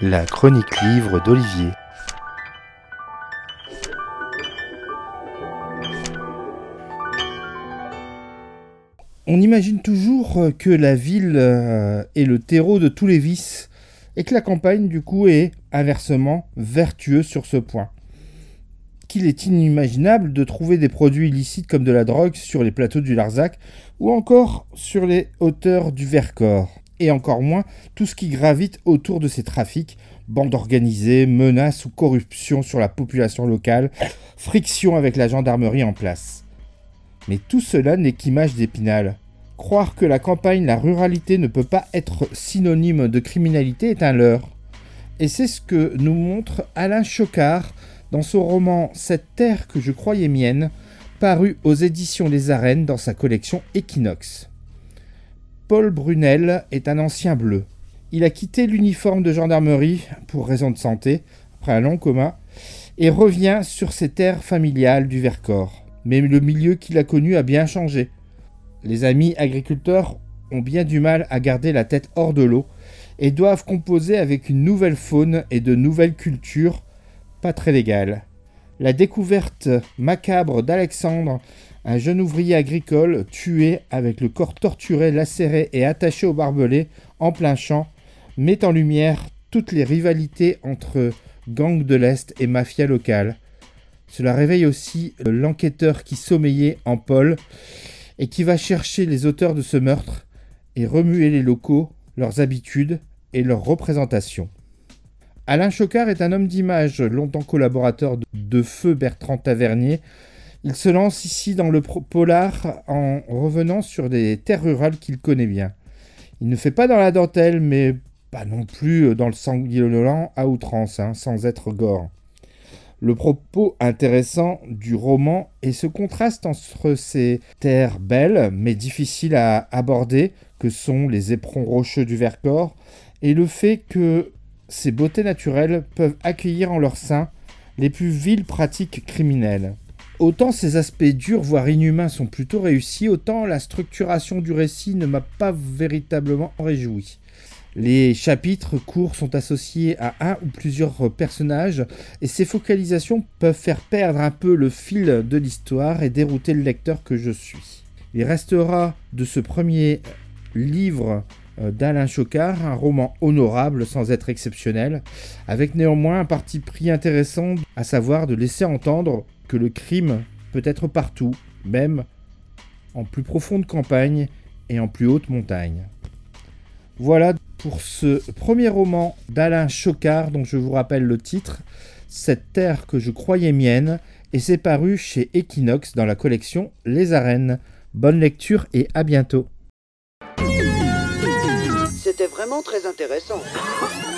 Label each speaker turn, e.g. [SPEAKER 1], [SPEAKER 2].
[SPEAKER 1] La chronique livre d'Olivier. On imagine toujours que la ville euh, est le terreau de tous les vices et que la campagne du coup est inversement vertueuse sur ce point. Qu'il est inimaginable de trouver des produits illicites comme de la drogue sur les plateaux du Larzac ou encore sur les hauteurs du Vercors et encore moins tout ce qui gravite autour de ces trafics, bandes organisées, menaces ou corruption sur la population locale, friction avec la gendarmerie en place. Mais tout cela n'est qu'image d'épinal. Croire que la campagne, la ruralité ne peut pas être synonyme de criminalité est un leurre. Et c'est ce que nous montre Alain Chocard dans son roman Cette terre que je croyais mienne, paru aux éditions Les Arènes dans sa collection Equinox. Paul Brunel est un ancien bleu. Il a quitté l'uniforme de gendarmerie pour raison de santé, après un long coma, et revient sur ses terres familiales du Vercors. Mais le milieu qu'il a connu a bien changé. Les amis agriculteurs ont bien du mal à garder la tête hors de l'eau et doivent composer avec une nouvelle faune et de nouvelles cultures pas très légales. La découverte macabre d'Alexandre un jeune ouvrier agricole tué avec le corps torturé, lacéré et attaché au barbelé en plein champ met en lumière toutes les rivalités entre gangs de l'Est et mafia locale. Cela réveille aussi l'enquêteur qui sommeillait en Paul et qui va chercher les auteurs de ce meurtre et remuer les locaux, leurs habitudes et leurs représentations. Alain Chocard est un homme d'image, longtemps collaborateur de Feu Bertrand Tavernier, il se lance ici dans le polar en revenant sur des terres rurales qu'il connaît bien. Il ne fait pas dans la dentelle, mais pas non plus dans le sanguinolent à outrance, hein, sans être gore. Le propos intéressant du roman est ce contraste entre ces terres belles mais difficiles à aborder, que sont les éperons rocheux du Vercors, et le fait que ces beautés naturelles peuvent accueillir en leur sein les plus viles pratiques criminelles. Autant ces aspects durs, voire inhumains, sont plutôt réussis, autant la structuration du récit ne m'a pas véritablement réjoui. Les chapitres courts sont associés à un ou plusieurs personnages et ces focalisations peuvent faire perdre un peu le fil de l'histoire et dérouter le lecteur que je suis. Il restera de ce premier livre d'Alain Chocard, un roman honorable sans être exceptionnel, avec néanmoins un parti pris intéressant, à savoir de laisser entendre que le crime peut être partout, même en plus profonde campagne et en plus haute montagne. Voilà pour ce premier roman d'Alain Chocard dont je vous rappelle le titre, Cette terre que je croyais mienne, et c'est paru chez Equinox dans la collection Les Arènes. Bonne lecture et à bientôt.
[SPEAKER 2] C'était vraiment très intéressant.